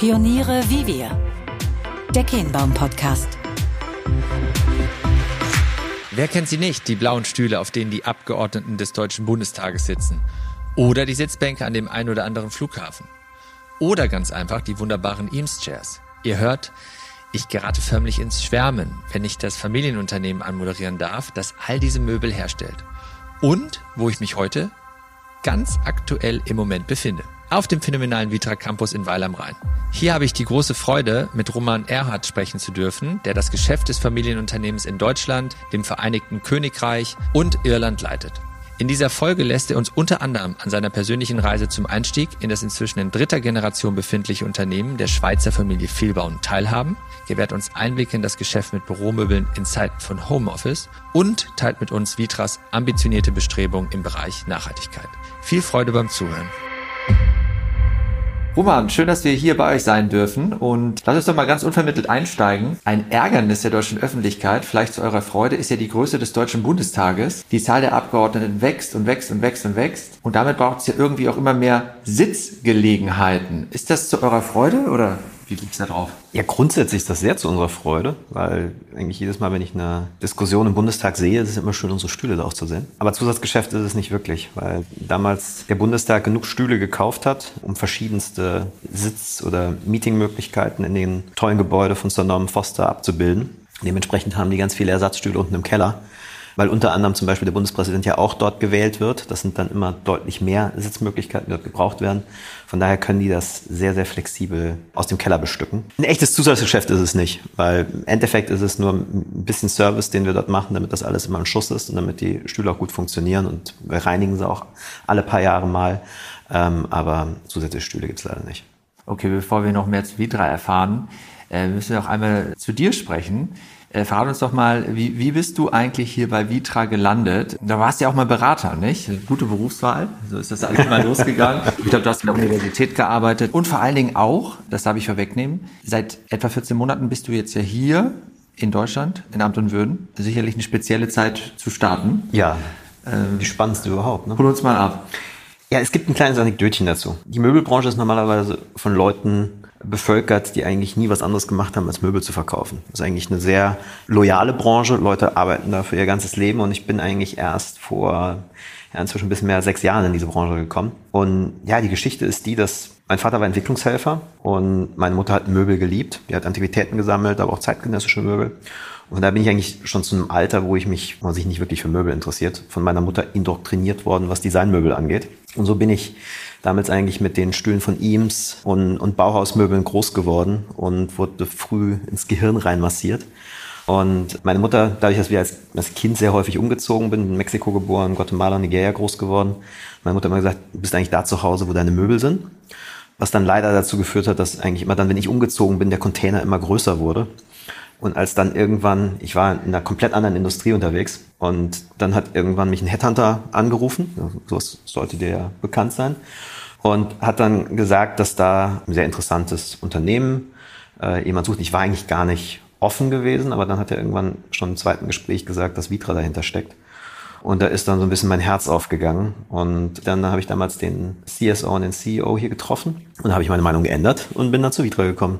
Pioniere wie wir. Der Kehnbaum Podcast. Wer kennt sie nicht, die blauen Stühle, auf denen die Abgeordneten des Deutschen Bundestages sitzen? Oder die Sitzbänke an dem ein oder anderen Flughafen? Oder ganz einfach die wunderbaren Eames-Chairs. Ihr hört, ich gerate förmlich ins Schwärmen, wenn ich das Familienunternehmen anmoderieren darf, das all diese Möbel herstellt. Und wo ich mich heute ganz aktuell im Moment befinde. Auf dem phänomenalen Vitra Campus in Weil am Rhein. Hier habe ich die große Freude, mit Roman Erhardt sprechen zu dürfen, der das Geschäft des Familienunternehmens in Deutschland, dem Vereinigten Königreich und Irland leitet. In dieser Folge lässt er uns unter anderem an seiner persönlichen Reise zum Einstieg in das inzwischen in dritter Generation befindliche Unternehmen der Schweizer Familie Vielbauen teilhaben, gewährt uns Einblicke in das Geschäft mit Büromöbeln in Zeiten von Homeoffice und teilt mit uns Vitras ambitionierte Bestrebungen im Bereich Nachhaltigkeit. Viel Freude beim Zuhören. Roman, schön, dass wir hier bei euch sein dürfen und lass uns doch mal ganz unvermittelt einsteigen. Ein Ärgernis der deutschen Öffentlichkeit, vielleicht zu eurer Freude, ist ja die Größe des Deutschen Bundestages. Die Zahl der Abgeordneten wächst und wächst und wächst und wächst und damit braucht es ja irgendwie auch immer mehr Sitzgelegenheiten. Ist das zu eurer Freude oder wie liegt's da drauf? Ja, grundsätzlich ist das sehr zu unserer Freude, weil eigentlich jedes Mal, wenn ich eine Diskussion im Bundestag sehe, ist es immer schön, unsere Stühle da auch zu sehen. Aber Zusatzgeschäft ist es nicht wirklich, weil damals der Bundestag genug Stühle gekauft hat, um verschiedenste Sitz- oder Meetingmöglichkeiten in den tollen Gebäude von Sir Norman Foster abzubilden. Dementsprechend haben die ganz viele Ersatzstühle unten im Keller weil unter anderem zum Beispiel der Bundespräsident ja auch dort gewählt wird. Das sind dann immer deutlich mehr Sitzmöglichkeiten, die dort gebraucht werden. Von daher können die das sehr, sehr flexibel aus dem Keller bestücken. Ein echtes Zusatzgeschäft ist es nicht, weil im Endeffekt ist es nur ein bisschen Service, den wir dort machen, damit das alles immer im Schuss ist und damit die Stühle auch gut funktionieren und wir reinigen sie auch alle paar Jahre mal. Ähm, aber zusätzliche Stühle gibt es leider nicht. Okay, bevor wir noch mehr zu Vidra erfahren, äh, müssen wir auch einmal zu dir sprechen. Äh, verrat uns doch mal, wie, wie bist du eigentlich hier bei Vitra gelandet? Da warst du ja auch mal Berater, nicht? Gute Berufswahl. So ist das alles mal losgegangen. Ich glaube, du hast in der Universität gearbeitet. Und vor allen Dingen auch, das darf ich vorwegnehmen, seit etwa 14 Monaten bist du jetzt ja hier in Deutschland, in Amt und Würden. Sicherlich eine spezielle Zeit zu starten. Ja, ähm, die spannendste überhaupt. Ne? Hol uns mal ab. Ja, es gibt ein kleines Anekdötchen dazu. Die Möbelbranche ist normalerweise von Leuten bevölkert, die eigentlich nie was anderes gemacht haben, als Möbel zu verkaufen. Das ist eigentlich eine sehr loyale Branche. Leute arbeiten da für ihr ganzes Leben und ich bin eigentlich erst vor ja, inzwischen ein bisschen mehr als sechs Jahren in diese Branche gekommen. Und ja, die Geschichte ist die, dass mein Vater war Entwicklungshelfer und meine Mutter hat Möbel geliebt. Die hat Antiquitäten gesammelt, aber auch zeitgenössische Möbel. Und da bin ich eigentlich schon zu einem Alter, wo ich mich, wo man sich nicht wirklich für Möbel interessiert, von meiner Mutter indoktriniert worden, was Designmöbel angeht. Und so bin ich damals eigentlich mit den Stühlen von Eames und, und Bauhausmöbeln groß geworden und wurde früh ins Gehirn reinmassiert. Und meine Mutter, dadurch, dass wir als, als Kind sehr häufig umgezogen bin, in Mexiko geboren, Guatemala, Nigeria groß geworden, meine Mutter immer gesagt, du bist eigentlich da zu Hause, wo deine Möbel sind. Was dann leider dazu geführt hat, dass eigentlich immer dann, wenn ich umgezogen bin, der Container immer größer wurde. Und als dann irgendwann, ich war in einer komplett anderen Industrie unterwegs und dann hat irgendwann mich ein Headhunter angerufen, sowas sollte dir ja bekannt sein, und hat dann gesagt, dass da ein sehr interessantes Unternehmen äh, jemand sucht. Ich war eigentlich gar nicht offen gewesen, aber dann hat er irgendwann schon im zweiten Gespräch gesagt, dass Vitra dahinter steckt. Und da ist dann so ein bisschen mein Herz aufgegangen. Und dann habe ich damals den CSO und den CEO hier getroffen und habe ich meine Meinung geändert und bin dann zu Vitra gekommen.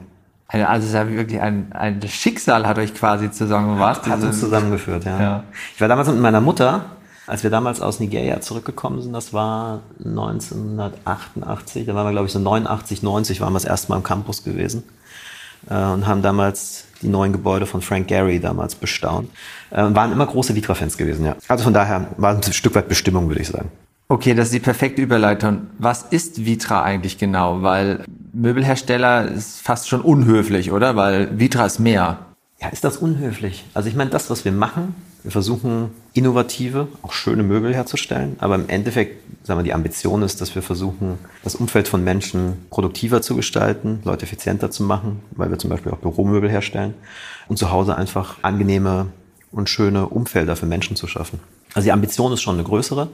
Also es ist ja wirklich ein, ein Schicksal hat euch quasi zusammengebracht. Hat uns zusammengeführt, ja. ja. Ich war damals mit meiner Mutter, als wir damals aus Nigeria zurückgekommen sind, das war 1988, da waren wir glaube ich so 89, 90 waren wir das erste Mal am Campus gewesen äh, und haben damals die neuen Gebäude von Frank Gehry damals bestaunt. Äh, und waren immer große Vitra-Fans gewesen, ja. Also von daher war es ein Stück weit Bestimmung, würde ich sagen. Okay, das ist die perfekte Überleitung. Was ist Vitra eigentlich genau? Weil Möbelhersteller ist fast schon unhöflich, oder? Weil Vitra ist mehr. Ja, ist das unhöflich? Also ich meine, das, was wir machen, wir versuchen innovative, auch schöne Möbel herzustellen, aber im Endeffekt, sagen wir, die Ambition ist, dass wir versuchen, das Umfeld von Menschen produktiver zu gestalten, Leute effizienter zu machen, weil wir zum Beispiel auch Büromöbel herstellen und zu Hause einfach angenehme und schöne Umfelder für Menschen zu schaffen. Also die Ambition ist schon eine größere,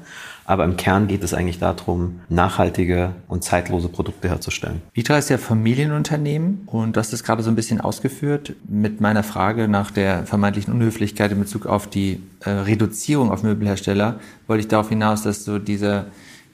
aber im Kern geht es eigentlich darum, nachhaltige und zeitlose Produkte herzustellen. Vitra ist ja Familienunternehmen und hast es gerade so ein bisschen ausgeführt mit meiner Frage nach der vermeintlichen Unhöflichkeit in Bezug auf die äh, Reduzierung auf Möbelhersteller, wollte ich darauf hinaus, dass so diese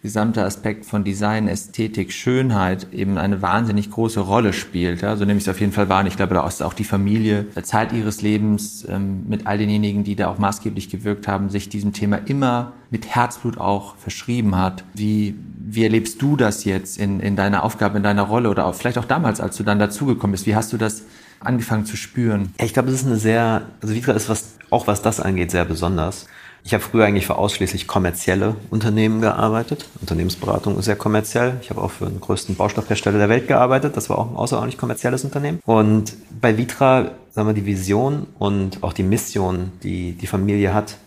gesamte Aspekt von Design, Ästhetik, Schönheit eben eine wahnsinnig große Rolle spielt. Ja? So nehme ich es auf jeden Fall wahr. Und ich glaube, da ist auch die Familie Zeit ihres Lebens ähm, mit all denjenigen, die da auch maßgeblich gewirkt haben, sich diesem Thema immer mit Herzblut auch verschrieben hat. Wie, wie erlebst du das jetzt in, in deiner Aufgabe, in deiner Rolle oder auch, vielleicht auch damals, als du dann dazugekommen bist? Wie hast du das angefangen zu spüren? Ich glaube, das ist eine sehr, also Vitra ist was, auch was das angeht, sehr besonders. Ich habe früher eigentlich für ausschließlich kommerzielle Unternehmen gearbeitet. Unternehmensberatung ist sehr kommerziell. Ich habe auch für den größten Baustoffhersteller der Welt gearbeitet. Das war auch ein außerordentlich kommerzielles Unternehmen. Und bei Vitra, sagen wir, die Vision und auch die Mission, die die Familie hat,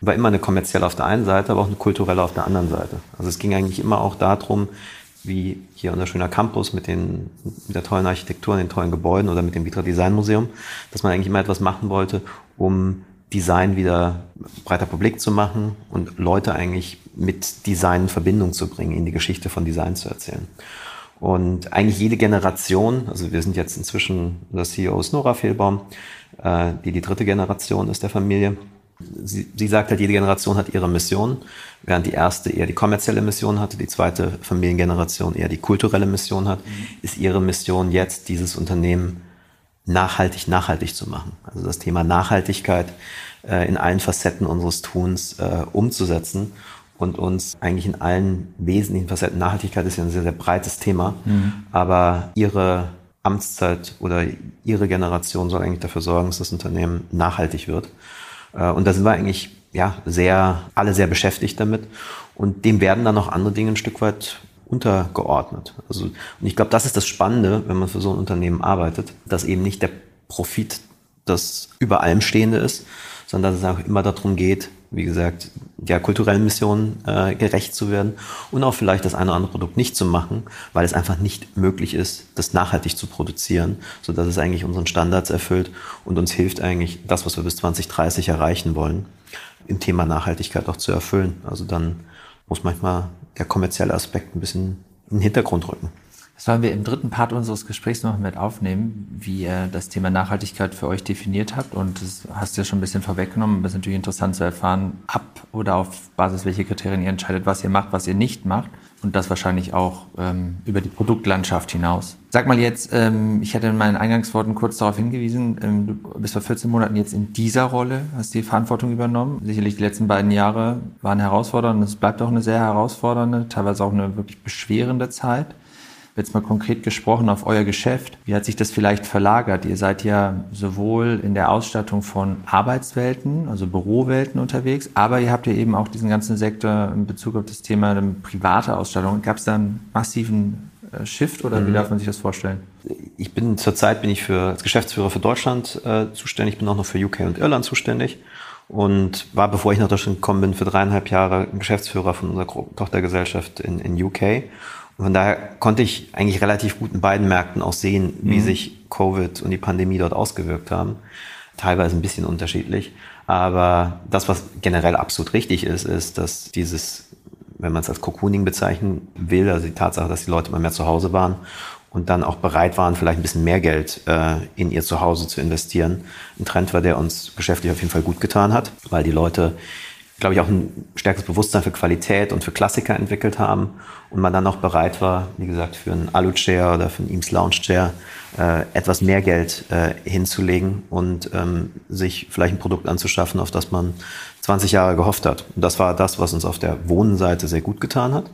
war immer eine kommerzielle auf der einen Seite, aber auch eine kulturelle auf der anderen Seite. Also es ging eigentlich immer auch darum, wie hier unser schöner Campus mit, den, mit der tollen Architektur und den tollen Gebäuden oder mit dem Vitra Design Museum, dass man eigentlich immer etwas machen wollte, um Design wieder breiter Publik zu machen und Leute eigentlich mit Design in Verbindung zu bringen, in die Geschichte von Design zu erzählen. Und eigentlich jede Generation, also wir sind jetzt inzwischen, der CEO ist Nora Fehlbaum, äh, die die dritte Generation ist der Familie. Sie, sie sagt halt, jede Generation hat ihre Mission, während die erste eher die kommerzielle Mission hatte, die zweite Familiengeneration eher die kulturelle Mission hat, mhm. ist ihre Mission jetzt, dieses Unternehmen nachhaltig, nachhaltig zu machen. Also das Thema Nachhaltigkeit äh, in allen Facetten unseres Tuns äh, umzusetzen und uns eigentlich in allen wesentlichen Facetten, Nachhaltigkeit ist ja ein sehr, sehr breites Thema, mhm. aber ihre Amtszeit oder ihre Generation soll eigentlich dafür sorgen, dass das Unternehmen nachhaltig wird. Äh, und da sind wir eigentlich ja sehr, alle sehr beschäftigt damit. Und dem werden dann noch andere Dinge ein Stück weit untergeordnet. Also, und ich glaube, das ist das Spannende, wenn man für so ein Unternehmen arbeitet, dass eben nicht der Profit das über allem Stehende ist, sondern dass es auch immer darum geht, wie gesagt, der kulturellen Mission äh, gerecht zu werden und auch vielleicht das eine oder andere Produkt nicht zu machen, weil es einfach nicht möglich ist, das nachhaltig zu produzieren, so dass es eigentlich unseren Standards erfüllt und uns hilft eigentlich, das, was wir bis 2030 erreichen wollen, im Thema Nachhaltigkeit auch zu erfüllen. Also dann muss manchmal der kommerzielle Aspekt ein bisschen in den Hintergrund rücken. Das wollen wir im dritten Part unseres Gesprächs noch mit aufnehmen, wie ihr das Thema Nachhaltigkeit für euch definiert habt. Und das hast du ja schon ein bisschen vorweggenommen. Es ist natürlich interessant zu erfahren, ab oder auf Basis welcher Kriterien ihr entscheidet, was ihr macht, was ihr nicht macht und das wahrscheinlich auch ähm, über die Produktlandschaft hinaus. Sag mal jetzt, ähm, ich hatte in meinen Eingangsworten kurz darauf hingewiesen, ähm, du bist vor 14 Monaten jetzt in dieser Rolle, hast die Verantwortung übernommen. Sicherlich die letzten beiden Jahre waren herausfordernd, es bleibt auch eine sehr herausfordernde, teilweise auch eine wirklich beschwerende Zeit jetzt mal konkret gesprochen auf euer Geschäft, wie hat sich das vielleicht verlagert? Ihr seid ja sowohl in der Ausstattung von Arbeitswelten, also Bürowelten unterwegs, aber ihr habt ja eben auch diesen ganzen Sektor in Bezug auf das Thema private Ausstattung. Gab es da einen massiven äh, Shift oder mhm. wie darf man sich das vorstellen? Ich bin zurzeit bin ich für als Geschäftsführer für Deutschland äh, zuständig, bin auch noch für UK und Irland zuständig und war, bevor ich nach Deutschland gekommen bin, für dreieinhalb Jahre Geschäftsführer von unserer Tochtergesellschaft in, in UK von daher konnte ich eigentlich relativ gut in beiden Märkten auch sehen, wie mhm. sich Covid und die Pandemie dort ausgewirkt haben. Teilweise ein bisschen unterschiedlich. Aber das, was generell absolut richtig ist, ist, dass dieses, wenn man es als Cocooning bezeichnen will, also die Tatsache, dass die Leute immer mehr zu Hause waren und dann auch bereit waren, vielleicht ein bisschen mehr Geld äh, in ihr Zuhause zu investieren, ein Trend war, der uns geschäftlich auf jeden Fall gut getan hat, weil die Leute glaube ich, auch ein stärkeres Bewusstsein für Qualität und für Klassiker entwickelt haben und man dann auch bereit war, wie gesagt, für einen Alu-Chair oder für einen Eames Lounge-Chair äh, etwas mehr Geld äh, hinzulegen und ähm, sich vielleicht ein Produkt anzuschaffen, auf das man 20 Jahre gehofft hat. Und das war das, was uns auf der Wohnseite sehr gut getan hat.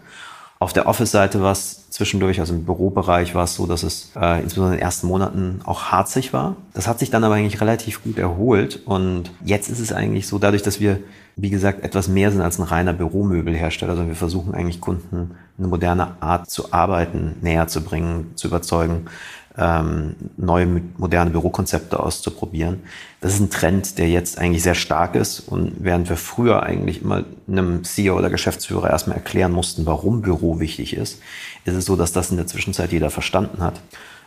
Auf der Office-Seite war es zwischendurch, also im Bürobereich war es so, dass es äh, insbesondere in den ersten Monaten auch harzig war. Das hat sich dann aber eigentlich relativ gut erholt und jetzt ist es eigentlich so, dadurch, dass wir, wie gesagt, etwas mehr sind als ein reiner Büromöbelhersteller, sondern wir versuchen eigentlich Kunden eine moderne Art zu arbeiten näher zu bringen, zu überzeugen, ähm, neue moderne Bürokonzepte auszuprobieren. Das ist ein Trend, der jetzt eigentlich sehr stark ist. Und während wir früher eigentlich immer einem CEO oder Geschäftsführer erstmal erklären mussten, warum Büro wichtig ist, ist es so, dass das in der Zwischenzeit jeder verstanden hat.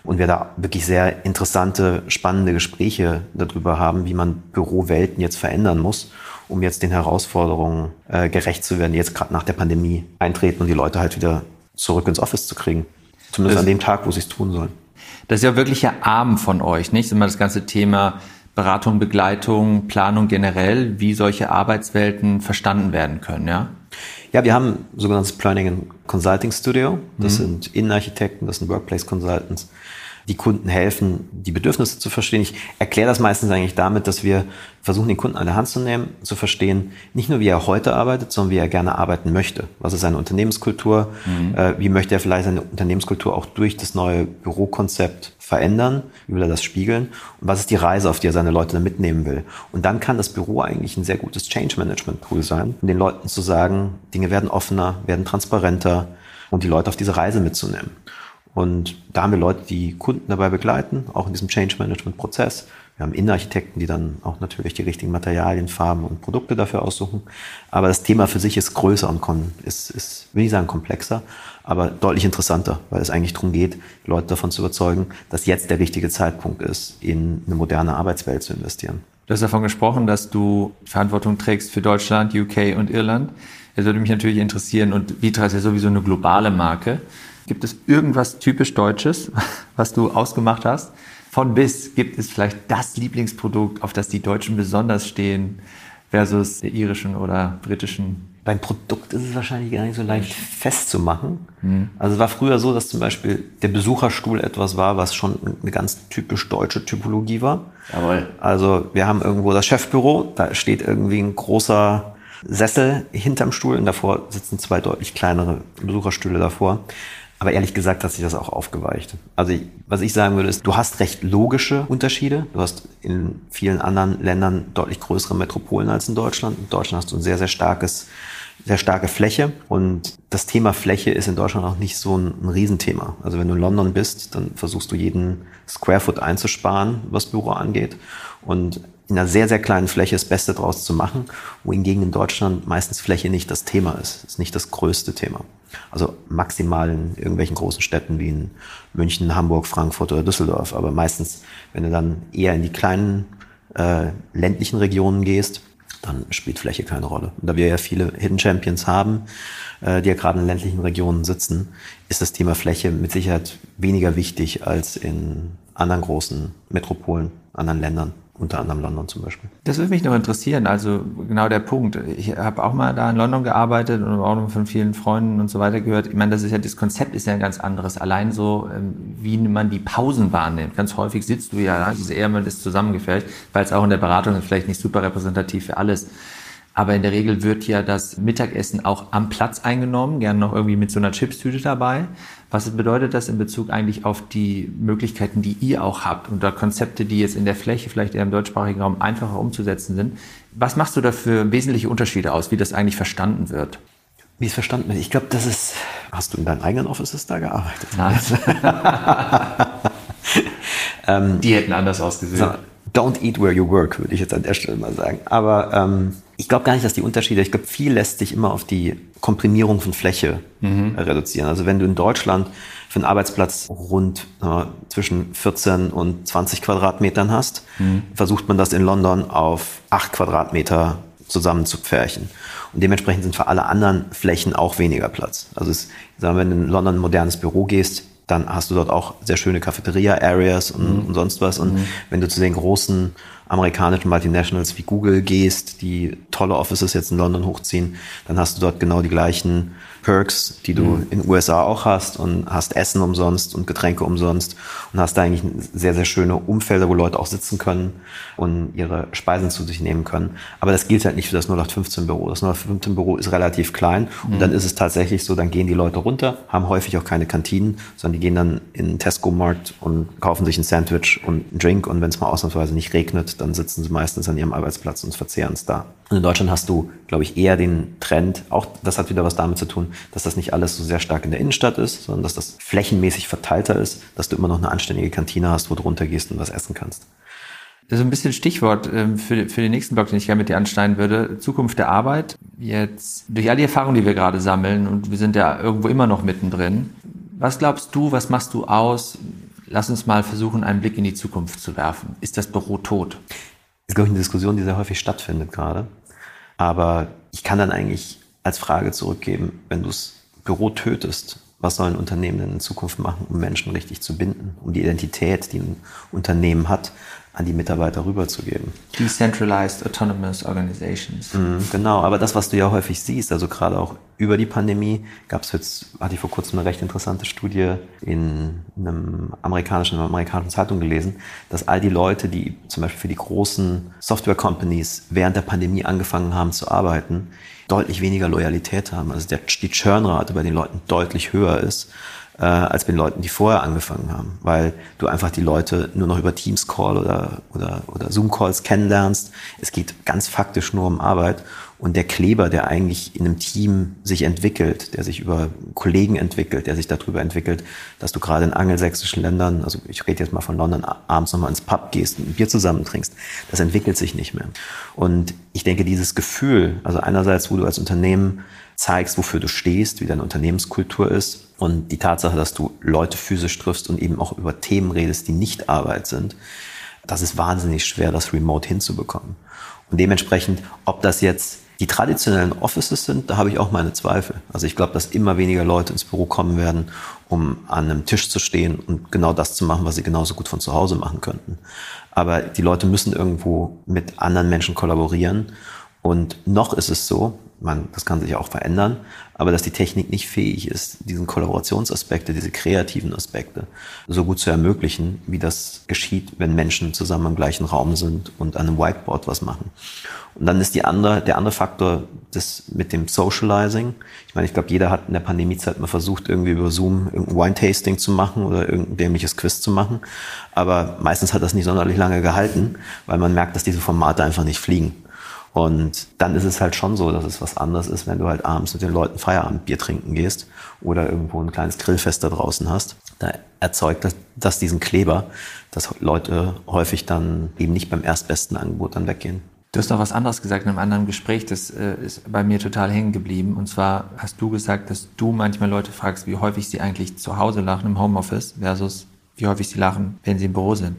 Und wir da wirklich sehr interessante, spannende Gespräche darüber haben, wie man Bürowelten jetzt verändern muss, um jetzt den Herausforderungen äh, gerecht zu werden, die jetzt gerade nach der Pandemie eintreten und die Leute halt wieder zurück ins Office zu kriegen. Zumindest das an dem Tag, wo sie es tun sollen. Das ist ja wirklich ein Arm von euch, nicht? Immer das ganze Thema Beratung, Begleitung, Planung generell, wie solche Arbeitswelten verstanden werden können, ja? Ja, wir haben sogenanntes Planning and Consulting Studio. Das mhm. sind Innenarchitekten, das sind Workplace Consultants, die Kunden helfen, die Bedürfnisse zu verstehen. Ich erkläre das meistens eigentlich damit, dass wir versuchen, den Kunden an der Hand zu nehmen, zu verstehen, nicht nur wie er heute arbeitet, sondern wie er gerne arbeiten möchte. Was ist seine Unternehmenskultur? Mhm. Äh, wie möchte er vielleicht seine Unternehmenskultur auch durch das neue Bürokonzept verändern? Wie will er das spiegeln? Und was ist die Reise, auf die er seine Leute mitnehmen will? Und dann kann das Büro eigentlich ein sehr gutes Change Management Tool sein, um den Leuten zu sagen, Dinge werden offener, werden transparenter und die Leute auf diese Reise mitzunehmen. Und da haben wir Leute, die Kunden dabei begleiten, auch in diesem Change Management Prozess. Wir haben Innenarchitekten, die dann auch natürlich die richtigen Materialien, Farben und Produkte dafür aussuchen. Aber das Thema für sich ist größer und ist, ist, will ich sagen, komplexer, aber deutlich interessanter, weil es eigentlich darum geht, Leute davon zu überzeugen, dass jetzt der richtige Zeitpunkt ist, in eine moderne Arbeitswelt zu investieren. Du hast davon gesprochen, dass du Verantwortung trägst für Deutschland, UK und Irland. Das würde mich natürlich interessieren und Vitra ist ja sowieso eine globale Marke. Gibt es irgendwas typisch Deutsches, was du ausgemacht hast? Von bis gibt es vielleicht das Lieblingsprodukt, auf das die Deutschen besonders stehen, versus der irischen oder britischen? Beim Produkt ist es wahrscheinlich gar nicht so leicht festzumachen. Mhm. Also es war früher so, dass zum Beispiel der Besucherstuhl etwas war, was schon eine ganz typisch deutsche Typologie war. Jawohl. Also wir haben irgendwo das Chefbüro, da steht irgendwie ein großer Sessel hinterm Stuhl und davor sitzen zwei deutlich kleinere Besucherstühle davor. Aber ehrlich gesagt hat sich das auch aufgeweicht. Also was ich sagen würde ist, du hast recht logische Unterschiede. Du hast in vielen anderen Ländern deutlich größere Metropolen als in Deutschland. In Deutschland hast du ein sehr, sehr starkes, sehr starke Fläche. Und das Thema Fläche ist in Deutschland auch nicht so ein, ein Riesenthema. Also wenn du in London bist, dann versuchst du jeden Square Foot einzusparen, was Büro angeht. Und in einer sehr, sehr kleinen Fläche das Beste draus zu machen, wohingegen in Deutschland meistens Fläche nicht das Thema ist. ist nicht das größte Thema. Also maximal in irgendwelchen großen Städten wie in München, Hamburg, Frankfurt oder Düsseldorf. Aber meistens, wenn du dann eher in die kleinen äh, ländlichen Regionen gehst, dann spielt Fläche keine Rolle. Und da wir ja viele Hidden Champions haben, äh, die ja gerade in ländlichen Regionen sitzen, ist das Thema Fläche mit Sicherheit weniger wichtig als in anderen großen Metropolen, anderen Ländern unter anderem London zum Beispiel. Das würde mich noch interessieren, also genau der Punkt. Ich habe auch mal da in London gearbeitet und auch noch von vielen Freunden und so weiter gehört. Ich meine, das ist ja, das Konzept ist ja ein ganz anderes. Allein so, ähm, wie man die Pausen wahrnimmt. Ganz häufig sitzt du ja, das ist eher mal das zusammengefällt, weil es auch in der Beratung vielleicht nicht super repräsentativ für alles. Aber in der Regel wird ja das Mittagessen auch am Platz eingenommen, gerne noch irgendwie mit so einer Chipstüte dabei. Was bedeutet das in Bezug eigentlich auf die Möglichkeiten, die ihr auch habt und da Konzepte, die jetzt in der Fläche vielleicht eher im deutschsprachigen Raum einfacher umzusetzen sind? Was machst du da für wesentliche Unterschiede aus, wie das eigentlich verstanden wird? Wie es verstanden wird? Ich glaube, das ist. Hast du in deinen eigenen Offices da gearbeitet? Nein. ähm, die hätten anders ausgesehen. So, don't eat where you work, würde ich jetzt an der Stelle mal sagen. Aber ähm, ich glaube gar nicht, dass die Unterschiede, ich glaube, viel lässt sich immer auf die Komprimierung von Fläche mhm. reduzieren. Also wenn du in Deutschland für einen Arbeitsplatz rund äh, zwischen 14 und 20 Quadratmetern hast, mhm. versucht man das in London auf 8 Quadratmeter zusammenzupferchen. Und dementsprechend sind für alle anderen Flächen auch weniger Platz. Also es, sagen wir, wenn du in London ein modernes Büro gehst, dann hast du dort auch sehr schöne Cafeteria-Areas und, mhm. und, sonst was. Und mhm. wenn du zu den großen amerikanischen Multinationals wie Google gehst, die tolle Offices jetzt in London hochziehen, dann hast du dort genau die gleichen Perks, die du mhm. in den USA auch hast und hast Essen umsonst und Getränke umsonst und hast da eigentlich sehr, sehr schöne Umfelder, wo Leute auch sitzen können und ihre Speisen zu sich nehmen können. Aber das gilt halt nicht für das 0815 Büro. Das 0815 Büro ist relativ klein und mhm. dann ist es tatsächlich so, dann gehen die Leute runter, haben häufig auch keine Kantinen, sondern die gehen dann in den Tesco-Markt und kaufen sich ein Sandwich und einen Drink und wenn es mal ausnahmsweise nicht regnet, dann sitzen sie meistens an ihrem Arbeitsplatz und verzehren es da. Und in Deutschland hast du, glaube ich, eher den Trend, auch das hat wieder was damit zu tun, dass das nicht alles so sehr stark in der Innenstadt ist, sondern dass das flächenmäßig verteilter ist, dass du immer noch eine anständige Kantine hast, wo du runtergehst und was essen kannst. Das ist ein bisschen Stichwort ähm, für, den nächsten Blog, den ich gerne mit dir anschneiden würde. Zukunft der Arbeit. Jetzt durch all die Erfahrungen, die wir gerade sammeln und wir sind ja irgendwo immer noch mittendrin. Was glaubst du, was machst du aus? Lass uns mal versuchen, einen Blick in die Zukunft zu werfen. Ist das Büro tot? Das ist, glaube ich, eine Diskussion, die sehr häufig stattfindet gerade. Aber ich kann dann eigentlich als Frage zurückgeben, wenn du das Büro tötest, was sollen Unternehmen denn in Zukunft machen, um Menschen richtig zu binden, um die Identität, die ein Unternehmen hat, an die Mitarbeiter rüberzugeben. Decentralized Autonomous Organizations. Mhm, genau, aber das, was du ja häufig siehst, also gerade auch über die Pandemie, gab es jetzt, hatte ich vor kurzem eine recht interessante Studie in einem amerikanischen, einer amerikanischen Zeitung gelesen, dass all die Leute, die zum Beispiel für die großen Software-Companies während der Pandemie angefangen haben zu arbeiten, deutlich weniger Loyalität haben. Also der, die Churnrate bei den Leuten deutlich höher ist äh, als bei den Leuten, die vorher angefangen haben, weil du einfach die Leute nur noch über Teams Call oder, oder, oder Zoom Calls kennenlernst. Es geht ganz faktisch nur um Arbeit und der Kleber, der eigentlich in einem Team sich entwickelt, der sich über Kollegen entwickelt, der sich darüber entwickelt, dass du gerade in angelsächsischen Ländern, also ich rede jetzt mal von London, abends nochmal ins Pub gehst und ein Bier zusammen trinkst, das entwickelt sich nicht mehr. Und ich denke, dieses Gefühl, also einerseits, wo du als Unternehmen zeigst, wofür du stehst, wie deine Unternehmenskultur ist und die Tatsache, dass du Leute physisch triffst und eben auch über Themen redest, die nicht Arbeit sind, das ist wahnsinnig schwer, das remote hinzubekommen. Und dementsprechend, ob das jetzt die traditionellen Offices sind, da habe ich auch meine Zweifel. Also ich glaube, dass immer weniger Leute ins Büro kommen werden, um an einem Tisch zu stehen und genau das zu machen, was sie genauso gut von zu Hause machen könnten. Aber die Leute müssen irgendwo mit anderen Menschen kollaborieren. Und noch ist es so, man, das kann sich auch verändern, aber dass die Technik nicht fähig ist, diesen Kollaborationsaspekte, diese kreativen Aspekte so gut zu ermöglichen, wie das geschieht, wenn Menschen zusammen im gleichen Raum sind und an einem Whiteboard was machen. Und dann ist die andere, der andere Faktor das mit dem Socializing. Ich meine, ich glaube, jeder hat in der Pandemiezeit mal versucht, irgendwie über Zoom irgendein Wine-Tasting zu machen oder irgendein dämliches Quiz zu machen. Aber meistens hat das nicht sonderlich lange gehalten, weil man merkt, dass diese Formate einfach nicht fliegen. Und dann ist es halt schon so, dass es was anderes ist, wenn du halt abends mit den Leuten Feierabendbier trinken gehst oder irgendwo ein kleines Grillfest da draußen hast. Da erzeugt das, das diesen Kleber, dass Leute häufig dann eben nicht beim erstbesten Angebot dann weggehen. Du hast noch was anderes gesagt in einem anderen Gespräch, das äh, ist bei mir total hängen geblieben. Und zwar hast du gesagt, dass du manchmal Leute fragst, wie häufig sie eigentlich zu Hause lachen im Homeoffice versus wie häufig sie lachen, wenn sie im Büro sind.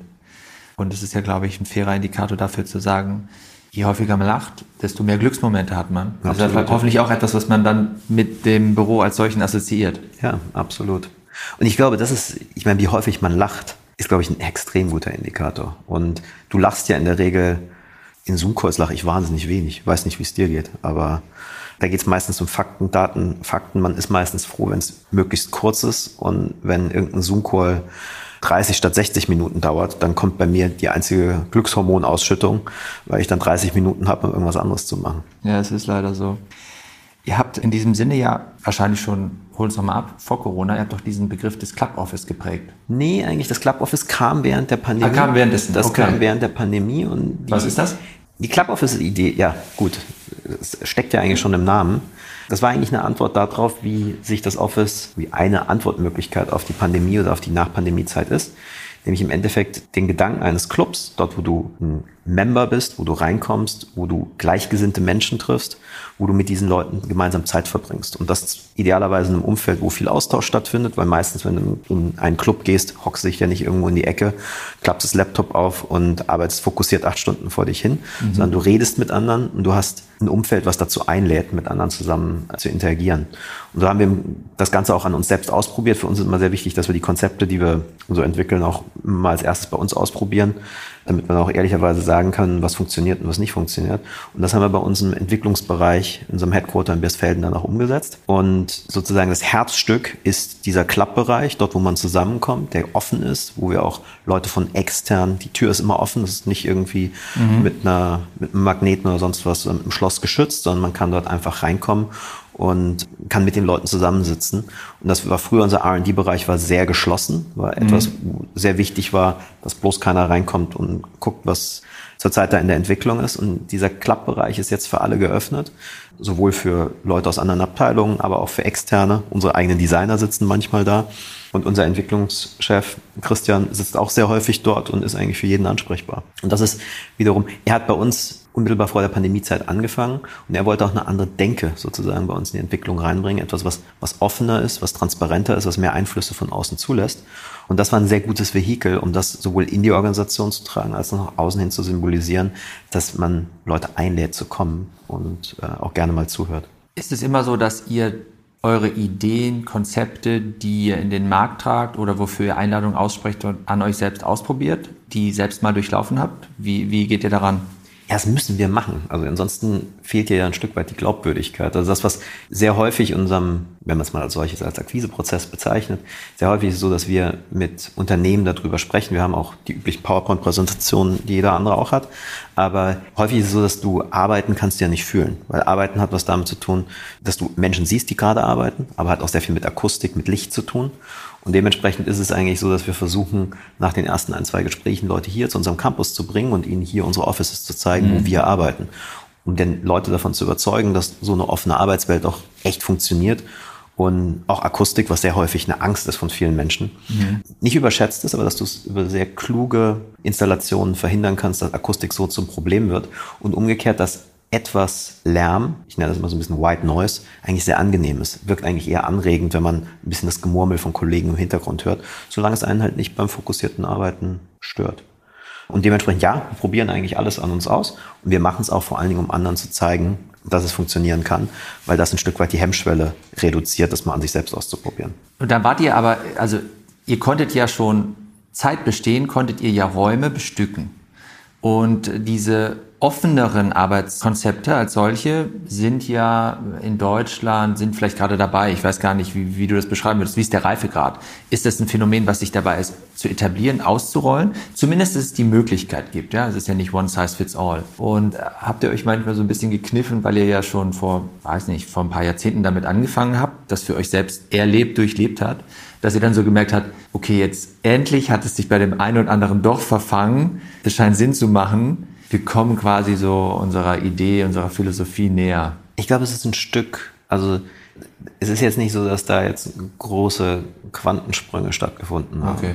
Und es ist ja, glaube ich, ein fairer Indikator dafür zu sagen, je häufiger man lacht, desto mehr Glücksmomente hat man. Also das ist hoffentlich auch etwas, was man dann mit dem Büro als solchen assoziiert. Ja, absolut. Und ich glaube, das ist, ich meine, wie häufig man lacht, ist, glaube ich, ein extrem guter Indikator. Und du lachst ja in der Regel, in Zoom-Calls lache ich wahnsinnig wenig. Ich weiß nicht, wie es dir geht, aber da geht es meistens um Fakten, Daten, Fakten. Man ist meistens froh, wenn es möglichst kurz ist und wenn irgendein Zoom-Call 30 statt 60 Minuten dauert, dann kommt bei mir die einzige Glückshormonausschüttung, weil ich dann 30 Minuten habe, um irgendwas anderes zu machen. Ja, es ist leider so. Ihr habt in diesem Sinne ja wahrscheinlich schon, hol uns nochmal ab, vor Corona, ihr habt doch diesen Begriff des Club Office geprägt. Nee, eigentlich das Club Office kam während der Pandemie. Ah, kam währenddessen. Das okay. kam während der Pandemie. Und die, Was ist das? Die Club Office-Idee, ja gut, es steckt ja eigentlich schon im Namen. Das war eigentlich eine Antwort darauf, wie sich das Office, wie eine Antwortmöglichkeit auf die Pandemie oder auf die Nachpandemiezeit ist. Nämlich im Endeffekt den Gedanken eines Clubs, dort wo du ein Member bist, wo du reinkommst, wo du gleichgesinnte Menschen triffst, wo du mit diesen Leuten gemeinsam Zeit verbringst. Und das idealerweise in einem Umfeld, wo viel Austausch stattfindet, weil meistens, wenn du in einen Club gehst, hockst du dich ja nicht irgendwo in die Ecke, klappst das Laptop auf und arbeitest fokussiert acht Stunden vor dich hin, mhm. sondern du redest mit anderen und du hast ein Umfeld, was dazu einlädt, mit anderen zusammen zu interagieren. Und so haben wir das Ganze auch an uns selbst ausprobiert. Für uns ist immer sehr wichtig, dass wir die Konzepte, die wir so entwickeln, auch mal als erstes bei uns ausprobieren damit man auch ehrlicherweise sagen kann, was funktioniert und was nicht funktioniert. Und das haben wir bei uns im Entwicklungsbereich, in unserem Headquarter in Birsfelden dann auch umgesetzt. Und sozusagen das Herzstück ist dieser Clubbereich, dort wo man zusammenkommt, der offen ist, wo wir auch Leute von extern, die Tür ist immer offen, das ist nicht irgendwie mhm. mit, einer, mit einem Magneten oder sonst was im Schloss geschützt, sondern man kann dort einfach reinkommen und kann mit den Leuten zusammensitzen. Und das war früher unser R&D-Bereich war sehr geschlossen, war mhm. etwas, wo sehr wichtig war, dass bloß keiner reinkommt und guckt, was zurzeit da in der Entwicklung ist. Und dieser Club-Bereich ist jetzt für alle geöffnet, sowohl für Leute aus anderen Abteilungen, aber auch für Externe. Unsere eigenen Designer sitzen manchmal da. Und unser Entwicklungschef Christian sitzt auch sehr häufig dort und ist eigentlich für jeden ansprechbar. Und das ist wiederum, er hat bei uns unmittelbar vor der Pandemiezeit angefangen und er wollte auch eine andere Denke sozusagen bei uns in die Entwicklung reinbringen, etwas, was, was offener ist, was transparenter ist, was mehr Einflüsse von außen zulässt. Und das war ein sehr gutes Vehikel, um das sowohl in die Organisation zu tragen, als auch nach außen hin zu symbolisieren, dass man Leute einlädt zu kommen und äh, auch gerne mal zuhört. Ist es immer so, dass ihr eure Ideen, Konzepte, die ihr in den Markt tragt oder wofür ihr Einladungen aussprecht und an euch selbst ausprobiert, die selbst mal durchlaufen habt? Wie, wie geht ihr daran? Ja, das müssen wir machen. Also ansonsten fehlt ja ein Stück weit die Glaubwürdigkeit. Also das, was sehr häufig unserem, wenn man es mal als solches, als Akquiseprozess bezeichnet, sehr häufig ist so, dass wir mit Unternehmen darüber sprechen. Wir haben auch die üblichen PowerPoint-Präsentationen, die jeder andere auch hat. Aber häufig ist es so, dass du arbeiten kannst ja nicht fühlen. Weil arbeiten hat was damit zu tun, dass du Menschen siehst, die gerade arbeiten, aber hat auch sehr viel mit Akustik, mit Licht zu tun. Und dementsprechend ist es eigentlich so, dass wir versuchen, nach den ersten ein, zwei Gesprächen Leute hier zu unserem Campus zu bringen und ihnen hier unsere Offices zu zeigen, mhm. wo wir arbeiten. Um denn Leute davon zu überzeugen, dass so eine offene Arbeitswelt auch echt funktioniert und auch Akustik, was sehr häufig eine Angst ist von vielen Menschen, mhm. nicht überschätzt ist, aber dass du es über sehr kluge Installationen verhindern kannst, dass Akustik so zum Problem wird und umgekehrt, dass etwas Lärm, ich nenne das immer so ein bisschen White Noise, eigentlich sehr angenehm ist. Wirkt eigentlich eher anregend, wenn man ein bisschen das Gemurmel von Kollegen im Hintergrund hört, solange es einen halt nicht beim fokussierten Arbeiten stört. Und dementsprechend, ja, wir probieren eigentlich alles an uns aus und wir machen es auch vor allen Dingen, um anderen zu zeigen, dass es funktionieren kann, weil das ein Stück weit die Hemmschwelle reduziert, das mal an sich selbst auszuprobieren. Und dann wart ihr aber, also ihr konntet ja schon Zeit bestehen, konntet ihr ja Räume bestücken. Und diese offeneren Arbeitskonzepte als solche sind ja in Deutschland, sind vielleicht gerade dabei. Ich weiß gar nicht, wie, wie du das beschreiben würdest. Wie ist der Reifegrad? Ist das ein Phänomen, was sich dabei ist, zu etablieren, auszurollen? Zumindest, dass es die Möglichkeit gibt. Ja, es ist ja nicht one size fits all. Und äh, habt ihr euch manchmal so ein bisschen gekniffen, weil ihr ja schon vor, weiß nicht, vor ein paar Jahrzehnten damit angefangen habt, das für euch selbst erlebt, durchlebt hat? dass ihr dann so gemerkt habt, okay, jetzt endlich hat es sich bei dem einen oder anderen doch verfangen. Es scheint Sinn zu machen wir kommen quasi so unserer Idee, unserer Philosophie näher. Ich glaube, es ist ein Stück, also es ist jetzt nicht so, dass da jetzt große Quantensprünge stattgefunden haben. Okay.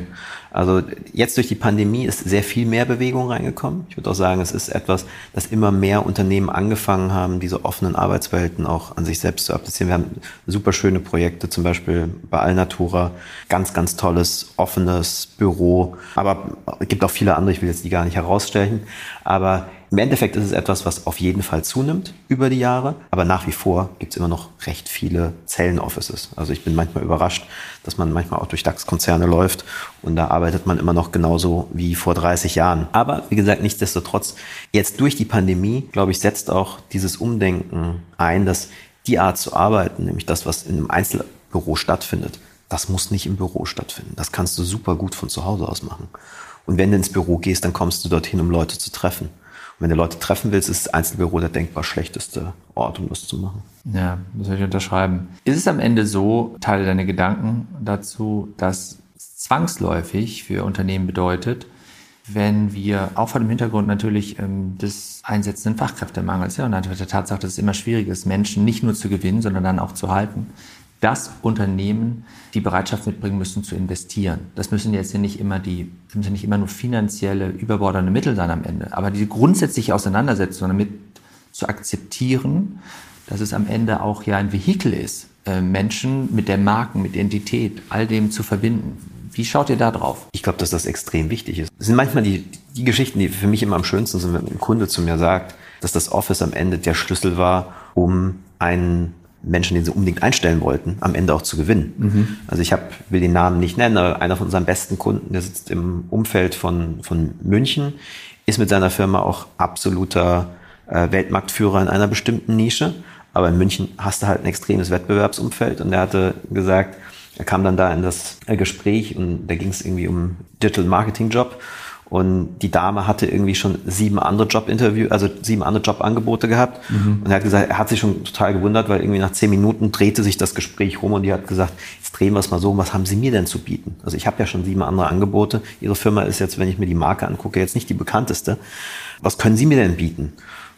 Also jetzt durch die Pandemie ist sehr viel mehr Bewegung reingekommen. Ich würde auch sagen, es ist etwas, dass immer mehr Unternehmen angefangen haben, diese offenen Arbeitswelten auch an sich selbst zu applizieren. Wir haben super schöne Projekte, zum Beispiel bei Alnatura, ganz, ganz tolles, offenes Büro. Aber es gibt auch viele andere, ich will jetzt die gar nicht herausstellen. Aber im Endeffekt ist es etwas, was auf jeden Fall zunimmt über die Jahre, aber nach wie vor gibt es immer noch recht viele Zellen-Offices. Also ich bin manchmal überrascht, dass man manchmal auch durch DAX-Konzerne läuft und da arbeitet man immer noch genauso wie vor 30 Jahren. Aber wie gesagt, nichtsdestotrotz, jetzt durch die Pandemie, glaube ich, setzt auch dieses Umdenken ein, dass die Art zu arbeiten, nämlich das, was in einem Einzelbüro stattfindet, das muss nicht im Büro stattfinden. Das kannst du super gut von zu Hause aus machen. Und wenn du ins Büro gehst, dann kommst du dorthin, um Leute zu treffen. Und wenn du Leute treffen willst, ist das Einzelbüro der denkbar schlechteste Ort, um das zu machen. Ja, das würde ich unterschreiben. Ist es am Ende so, teile deine Gedanken dazu, dass es zwangsläufig für Unternehmen bedeutet, wenn wir auch vor dem Hintergrund natürlich ähm, des einsetzenden Fachkräftemangels ja, und natürlich der Tatsache, dass es immer schwierig ist, Menschen nicht nur zu gewinnen, sondern dann auch zu halten, dass Unternehmen die Bereitschaft mitbringen müssen zu investieren. Das müssen jetzt ja nicht immer die, das müssen nicht immer nur finanzielle, überbordende Mittel sein am Ende. Aber diese grundsätzliche Auseinandersetzung damit zu akzeptieren, dass es am Ende auch ja ein Vehikel ist, äh, Menschen mit der Marken, mit der Identität, all dem zu verbinden. Wie schaut ihr da drauf? Ich glaube, dass das extrem wichtig ist. Es sind manchmal die, die Geschichten, die für mich immer am schönsten sind, wenn ein Kunde zu mir sagt, dass das Office am Ende der Schlüssel war, um einen Menschen, den sie unbedingt einstellen wollten, am Ende auch zu gewinnen. Mhm. Also ich hab, will den Namen nicht nennen, aber einer von unseren besten Kunden, der sitzt im Umfeld von, von München, ist mit seiner Firma auch absoluter äh, Weltmarktführer in einer bestimmten Nische. Aber in München hast du halt ein extremes Wettbewerbsumfeld und er hatte gesagt, er kam dann da in das äh, Gespräch und da ging es irgendwie um Digital Marketing Job und die Dame hatte irgendwie schon sieben andere Jobinterview, also sieben andere Jobangebote gehabt. Mhm. Und er hat gesagt, er hat sich schon total gewundert, weil irgendwie nach zehn Minuten drehte sich das Gespräch rum und die hat gesagt, jetzt drehen wir es mal so, was haben Sie mir denn zu bieten? Also ich habe ja schon sieben andere Angebote. Ihre Firma ist jetzt, wenn ich mir die Marke angucke, jetzt nicht die bekannteste. Was können Sie mir denn bieten?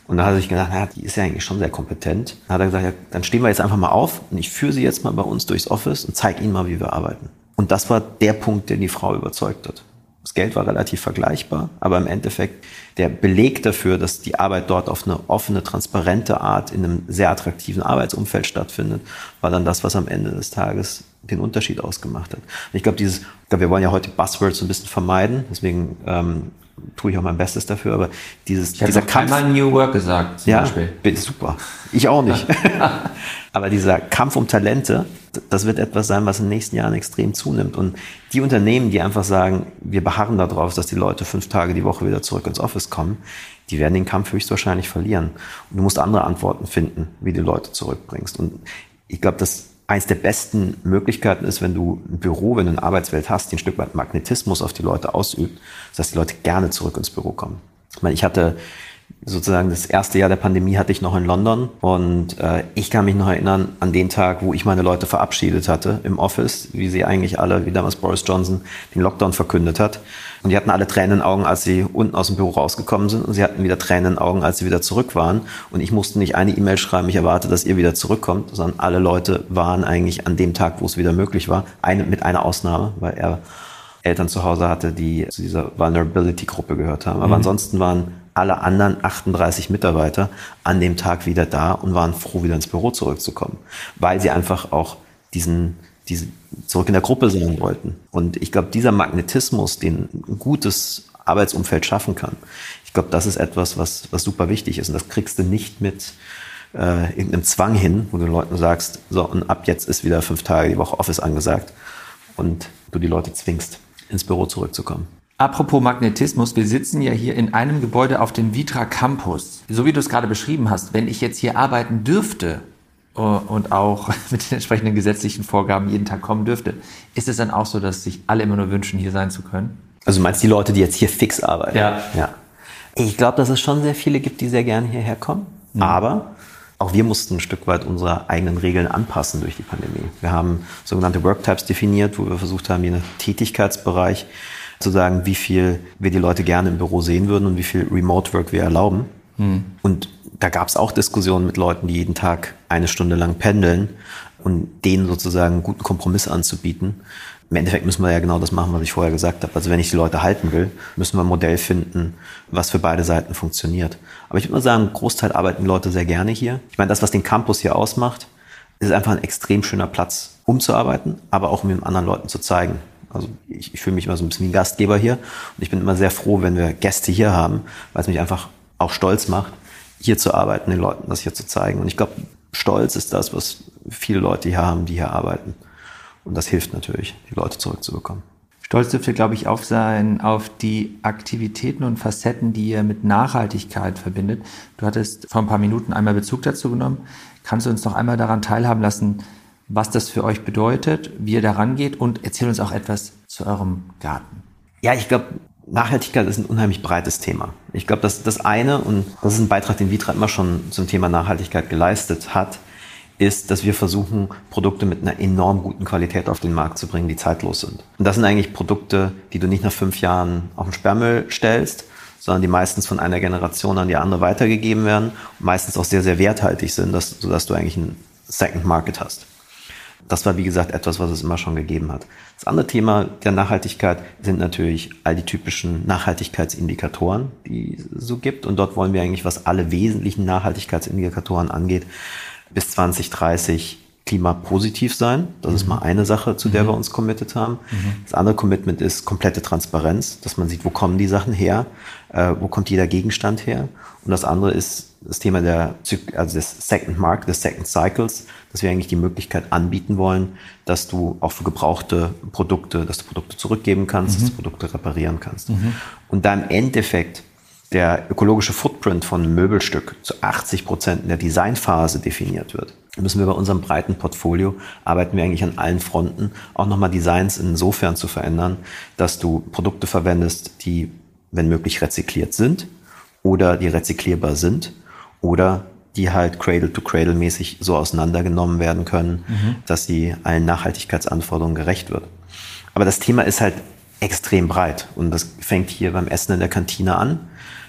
Und da hat er sich gedacht, naja, die ist ja eigentlich schon sehr kompetent. Dann hat er gesagt, ja, dann stehen wir jetzt einfach mal auf und ich führe Sie jetzt mal bei uns durchs Office und zeige Ihnen mal, wie wir arbeiten. Und das war der Punkt, der die Frau überzeugt hat. Das Geld war relativ vergleichbar, aber im Endeffekt der Beleg dafür, dass die Arbeit dort auf eine offene, transparente Art in einem sehr attraktiven Arbeitsumfeld stattfindet, war dann das, was am Ende des Tages den Unterschied ausgemacht hat. Und ich glaube, dieses, ich wir wollen ja heute Buzzwords so ein bisschen vermeiden, deswegen ähm, tue ich auch mein Bestes dafür, aber dieses, ich dieser Kampf. mal New Work gesagt, zum ja, Beispiel. Super. Ich auch nicht. aber dieser Kampf um Talente, das wird etwas sein, was in den nächsten Jahren extrem zunimmt. Und die Unternehmen, die einfach sagen, wir beharren darauf, dass die Leute fünf Tage die Woche wieder zurück ins Office kommen, die werden den Kampf höchstwahrscheinlich verlieren. Und du musst andere Antworten finden, wie du Leute zurückbringst. Und ich glaube, dass eins der besten Möglichkeiten ist, wenn du ein Büro, wenn du eine Arbeitswelt hast, die ein Stück weit Magnetismus auf die Leute ausübt, dass die Leute gerne zurück ins Büro kommen. Ich meine, ich hatte sozusagen das erste Jahr der Pandemie hatte ich noch in London und äh, ich kann mich noch erinnern an den Tag, wo ich meine Leute verabschiedet hatte im Office, wie sie eigentlich alle, wie damals Boris Johnson den Lockdown verkündet hat. Und die hatten alle Tränen in den Augen, als sie unten aus dem Büro rausgekommen sind und sie hatten wieder Tränen in den Augen, als sie wieder zurück waren. Und ich musste nicht eine E-Mail schreiben, ich erwarte, dass ihr wieder zurückkommt, sondern alle Leute waren eigentlich an dem Tag, wo es wieder möglich war, eine, mit einer Ausnahme, weil er Eltern zu Hause hatte, die zu dieser Vulnerability-Gruppe gehört haben. Aber mhm. ansonsten waren alle anderen 38 Mitarbeiter an dem Tag wieder da und waren froh, wieder ins Büro zurückzukommen, weil sie einfach auch diesen, diese zurück in der Gruppe sein wollten. Und ich glaube, dieser Magnetismus, den ein gutes Arbeitsumfeld schaffen kann, ich glaube, das ist etwas, was, was super wichtig ist. Und das kriegst du nicht mit äh, irgendeinem Zwang hin, wo du den Leuten sagst, so, und ab jetzt ist wieder fünf Tage die Woche Office angesagt und du die Leute zwingst, ins Büro zurückzukommen. Apropos Magnetismus, wir sitzen ja hier in einem Gebäude auf dem Vitra Campus. So wie du es gerade beschrieben hast, wenn ich jetzt hier arbeiten dürfte äh, und auch mit den entsprechenden gesetzlichen Vorgaben jeden Tag kommen dürfte, ist es dann auch so, dass sich alle immer nur wünschen, hier sein zu können? Also meinst du die Leute, die jetzt hier fix arbeiten? Ja. ja. Ich glaube, dass es schon sehr viele gibt, die sehr gerne hierher kommen. Mhm. Aber auch wir mussten ein Stück weit unsere eigenen Regeln anpassen durch die Pandemie. Wir haben sogenannte Worktypes definiert, wo wir versucht haben, je nach Tätigkeitsbereich zu sagen, wie viel wir die Leute gerne im Büro sehen würden und wie viel Remote Work wir erlauben. Mhm. Und da gab es auch Diskussionen mit Leuten, die jeden Tag eine Stunde lang pendeln und denen sozusagen einen guten Kompromiss anzubieten. Im Endeffekt müssen wir ja genau das machen, was ich vorher gesagt habe. Also wenn ich die Leute halten will, müssen wir ein Modell finden, was für beide Seiten funktioniert. Aber ich würde mal sagen, Großteil arbeiten Leute sehr gerne hier. Ich meine, das, was den Campus hier ausmacht, ist einfach ein extrem schöner Platz, um zu arbeiten, aber auch um den anderen Leuten zu zeigen, also ich, ich fühle mich immer so ein bisschen wie ein Gastgeber hier und ich bin immer sehr froh, wenn wir Gäste hier haben, weil es mich einfach auch stolz macht, hier zu arbeiten, den Leuten das hier zu zeigen. Und ich glaube, Stolz ist das, was viele Leute hier haben, die hier arbeiten. Und das hilft natürlich, die Leute zurückzubekommen. Stolz dürfte, glaube ich, auch sein auf die Aktivitäten und Facetten, die ihr mit Nachhaltigkeit verbindet. Du hattest vor ein paar Minuten einmal Bezug dazu genommen. Kannst du uns noch einmal daran teilhaben lassen, was das für euch bedeutet, wie ihr daran geht und erzähl uns auch etwas zu eurem Garten. Ja, ich glaube, Nachhaltigkeit ist ein unheimlich breites Thema. Ich glaube, dass das eine, und das ist ein Beitrag, den Vitra immer schon zum Thema Nachhaltigkeit geleistet hat, ist, dass wir versuchen, Produkte mit einer enorm guten Qualität auf den Markt zu bringen, die zeitlos sind. Und das sind eigentlich Produkte, die du nicht nach fünf Jahren auf den Sperrmüll stellst, sondern die meistens von einer Generation an die andere weitergegeben werden und meistens auch sehr, sehr werthaltig sind, dass, sodass du eigentlich einen Second Market hast. Das war, wie gesagt, etwas, was es immer schon gegeben hat. Das andere Thema der Nachhaltigkeit sind natürlich all die typischen Nachhaltigkeitsindikatoren, die es so gibt. Und dort wollen wir eigentlich, was alle wesentlichen Nachhaltigkeitsindikatoren angeht, bis 2030 klimapositiv sein. Das mhm. ist mal eine Sache, zu der mhm. wir uns committed haben. Mhm. Das andere Commitment ist komplette Transparenz, dass man sieht, wo kommen die Sachen her, äh, wo kommt jeder Gegenstand her. Und das andere ist das Thema der, also des Second Mark, des Second Cycles, dass wir eigentlich die Möglichkeit anbieten wollen, dass du auch für gebrauchte Produkte, dass du Produkte zurückgeben kannst, mhm. dass du Produkte reparieren kannst. Mhm. Und da im Endeffekt der ökologische Footprint von einem Möbelstück zu 80 Prozent in der Designphase definiert wird, müssen wir bei unserem breiten Portfolio arbeiten wir eigentlich an allen Fronten auch nochmal Designs insofern zu verändern, dass du Produkte verwendest, die, wenn möglich, rezykliert sind oder die rezyklierbar sind oder die halt Cradle-to-Cradle-mäßig so auseinandergenommen werden können, mhm. dass sie allen Nachhaltigkeitsanforderungen gerecht wird. Aber das Thema ist halt extrem breit und das fängt hier beim Essen in der Kantine an.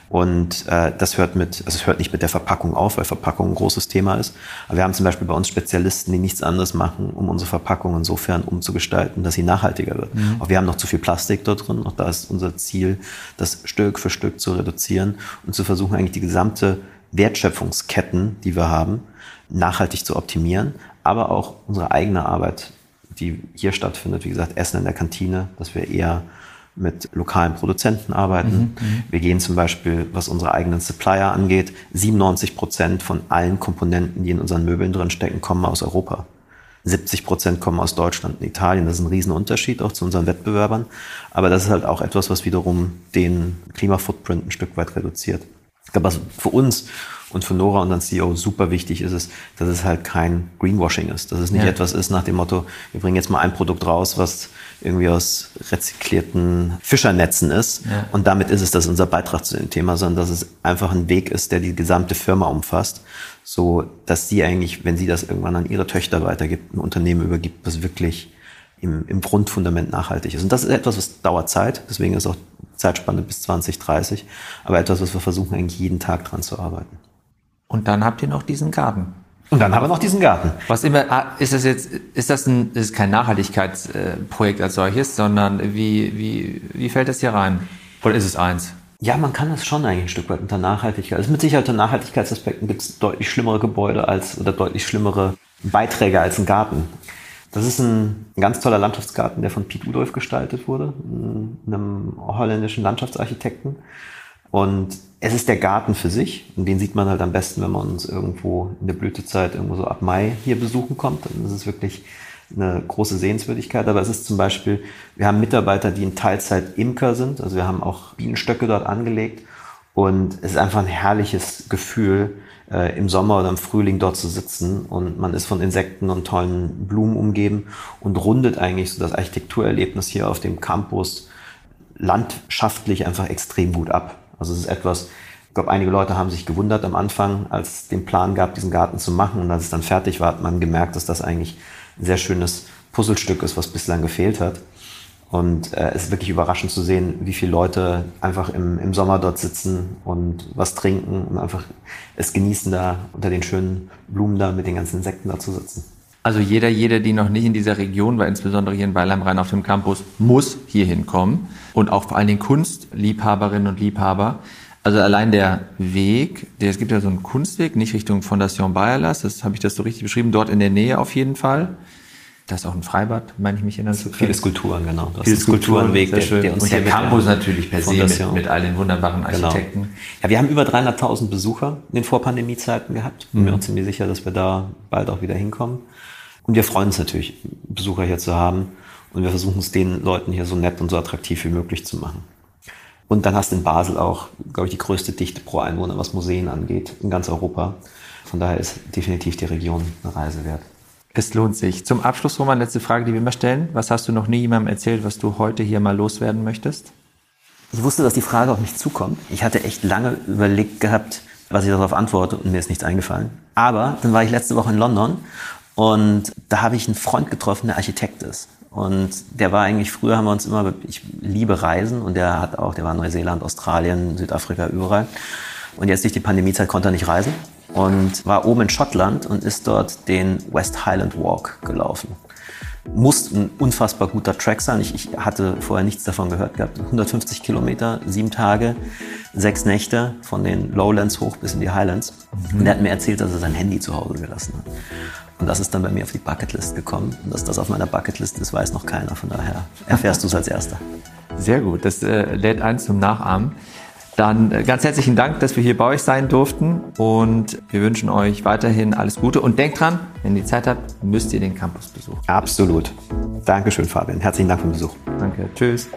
Und äh, das hört mit, also es hört nicht mit der Verpackung auf, weil Verpackung ein großes Thema ist. Aber wir haben zum Beispiel bei uns Spezialisten, die nichts anderes machen, um unsere Verpackung insofern umzugestalten, dass sie nachhaltiger wird. Mhm. Auch wir haben noch zu viel Plastik dort drin. Auch da ist unser Ziel, das Stück für Stück zu reduzieren und zu versuchen, eigentlich die gesamte Wertschöpfungsketten, die wir haben, nachhaltig zu optimieren, aber auch unsere eigene Arbeit die hier stattfindet. Wie gesagt, Essen in der Kantine, dass wir eher mit lokalen Produzenten arbeiten. Mhm, mhm. wir gehen zum Beispiel, was unsere eigenen Supplier angeht, 97 Prozent von allen Komponenten, die in unseren Möbeln drin stecken, kommen aus Europa. 70 Prozent kommen aus Deutschland und Italien. Das ist ein Riesenunterschied auch zu unseren Wettbewerbern. Aber das ist halt auch etwas, was wiederum den Klimafootprint ein Stück weit reduziert. Ich glaube, was für uns und für Nora, unseren CEO, super wichtig ist es, dass es halt kein Greenwashing ist. Dass es nicht ja. etwas ist nach dem Motto, wir bringen jetzt mal ein Produkt raus, was irgendwie aus rezyklierten Fischernetzen ist. Ja. Und damit ist es das unser Beitrag zu dem Thema, sondern dass es einfach ein Weg ist, der die gesamte Firma umfasst, so dass sie eigentlich, wenn sie das irgendwann an ihre Töchter weitergibt, ein Unternehmen übergibt, was wirklich im, im Grundfundament nachhaltig ist. Und das ist etwas, was dauert Zeit. Deswegen ist auch Zeitspanne bis 2030. Aber etwas, was wir versuchen, eigentlich jeden Tag dran zu arbeiten. Und dann habt ihr noch diesen Garten. Und dann haben wir noch diesen Garten. Was immer, ah, ist das jetzt, ist das ein, ist kein Nachhaltigkeitsprojekt als solches, sondern wie, wie, wie fällt das hier rein? Oder ist es eins? Ja, man kann das schon eigentlich ein Stück weit unter Nachhaltigkeit. Also mit Sicherheit unter Nachhaltigkeitsaspekten gibt es deutlich schlimmere Gebäude als, oder deutlich schlimmere Beiträge als ein Garten. Das ist ein, ein ganz toller Landschaftsgarten, der von Piet Udolf gestaltet wurde, einem holländischen Landschaftsarchitekten. Und es ist der Garten für sich und den sieht man halt am besten, wenn man uns irgendwo in der Blütezeit irgendwo so ab Mai hier besuchen kommt. Dann ist es wirklich eine große Sehenswürdigkeit. Aber es ist zum Beispiel, wir haben Mitarbeiter, die in Teilzeit Imker sind. Also wir haben auch Bienenstöcke dort angelegt. Und es ist einfach ein herrliches Gefühl, äh, im Sommer oder im Frühling dort zu sitzen. Und man ist von Insekten und tollen Blumen umgeben und rundet eigentlich so das Architekturerlebnis hier auf dem Campus landschaftlich einfach extrem gut ab. Also es ist etwas, ich glaube, einige Leute haben sich gewundert am Anfang, als es den Plan gab, diesen Garten zu machen. Und als es dann fertig war, hat man gemerkt, dass das eigentlich ein sehr schönes Puzzlestück ist, was bislang gefehlt hat. Und äh, es ist wirklich überraschend zu sehen, wie viele Leute einfach im, im Sommer dort sitzen und was trinken und einfach es genießen, da unter den schönen Blumen da mit den ganzen Insekten da zu sitzen. Also jeder, jeder, die noch nicht in dieser Region war, insbesondere hier in Weilheim am Rhein auf dem Campus, muss hier hinkommen. Und auch vor allen Dingen Kunstliebhaberinnen und Liebhaber. Also allein der Weg, der, es gibt ja so einen Kunstweg, nicht Richtung Fondation Bayerlas, das habe ich das so richtig beschrieben, dort in der Nähe auf jeden Fall. Da ist auch ein Freibad, meine ich mich erinnern zu können. Viele Skulpturen, genau. Das Viele Skulpturenweg, der, der, uns und der Campus natürlich per se mit, mit all den wunderbaren genau. Architekten. Genau. Ja, wir haben über 300.000 Besucher in den Vorpandemiezeiten gehabt. Bin mhm. mir auch ziemlich sicher, dass wir da bald auch wieder hinkommen. Und wir freuen uns natürlich, Besucher hier zu haben. Und wir versuchen es den Leuten hier so nett und so attraktiv wie möglich zu machen. Und dann hast du in Basel auch, glaube ich, die größte Dichte pro Einwohner, was Museen angeht, in ganz Europa. Von daher ist definitiv die Region eine Reise wert. Es lohnt sich. Zum Abschluss, Roman, letzte Frage, die wir immer stellen. Was hast du noch nie jemandem erzählt, was du heute hier mal loswerden möchtest? Ich wusste, dass die Frage auf mich zukommt. Ich hatte echt lange überlegt gehabt, was ich darauf antworte und mir ist nichts eingefallen. Aber dann war ich letzte Woche in London und da habe ich einen Freund getroffen, der Architekt ist. Und der war eigentlich, früher haben wir uns immer, ich liebe Reisen und der hat auch, der war in Neuseeland, Australien, Südafrika, überall. Und jetzt durch die Pandemiezeit konnte er nicht reisen und war oben in Schottland und ist dort den West Highland Walk gelaufen. Muss ein unfassbar guter Track sein. Ich, ich hatte vorher nichts davon gehört gehabt. 150 Kilometer, sieben Tage, sechs Nächte von den Lowlands hoch bis in die Highlands. Mhm. Und er hat mir erzählt, dass er sein Handy zu Hause gelassen hat. Und das ist dann bei mir auf die Bucketlist gekommen. Und dass das auf meiner Bucketlist ist, weiß noch keiner. Von daher erfährst du es als Erster. Sehr gut. Das äh, lädt ein zum Nachahmen. Dann äh, ganz herzlichen Dank, dass wir hier bei euch sein durften und wir wünschen euch weiterhin alles Gute und denkt dran, wenn ihr Zeit habt, müsst ihr den Campus besuchen. Absolut. Dankeschön, Fabian. Herzlichen Dank für den Besuch. Danke. Tschüss.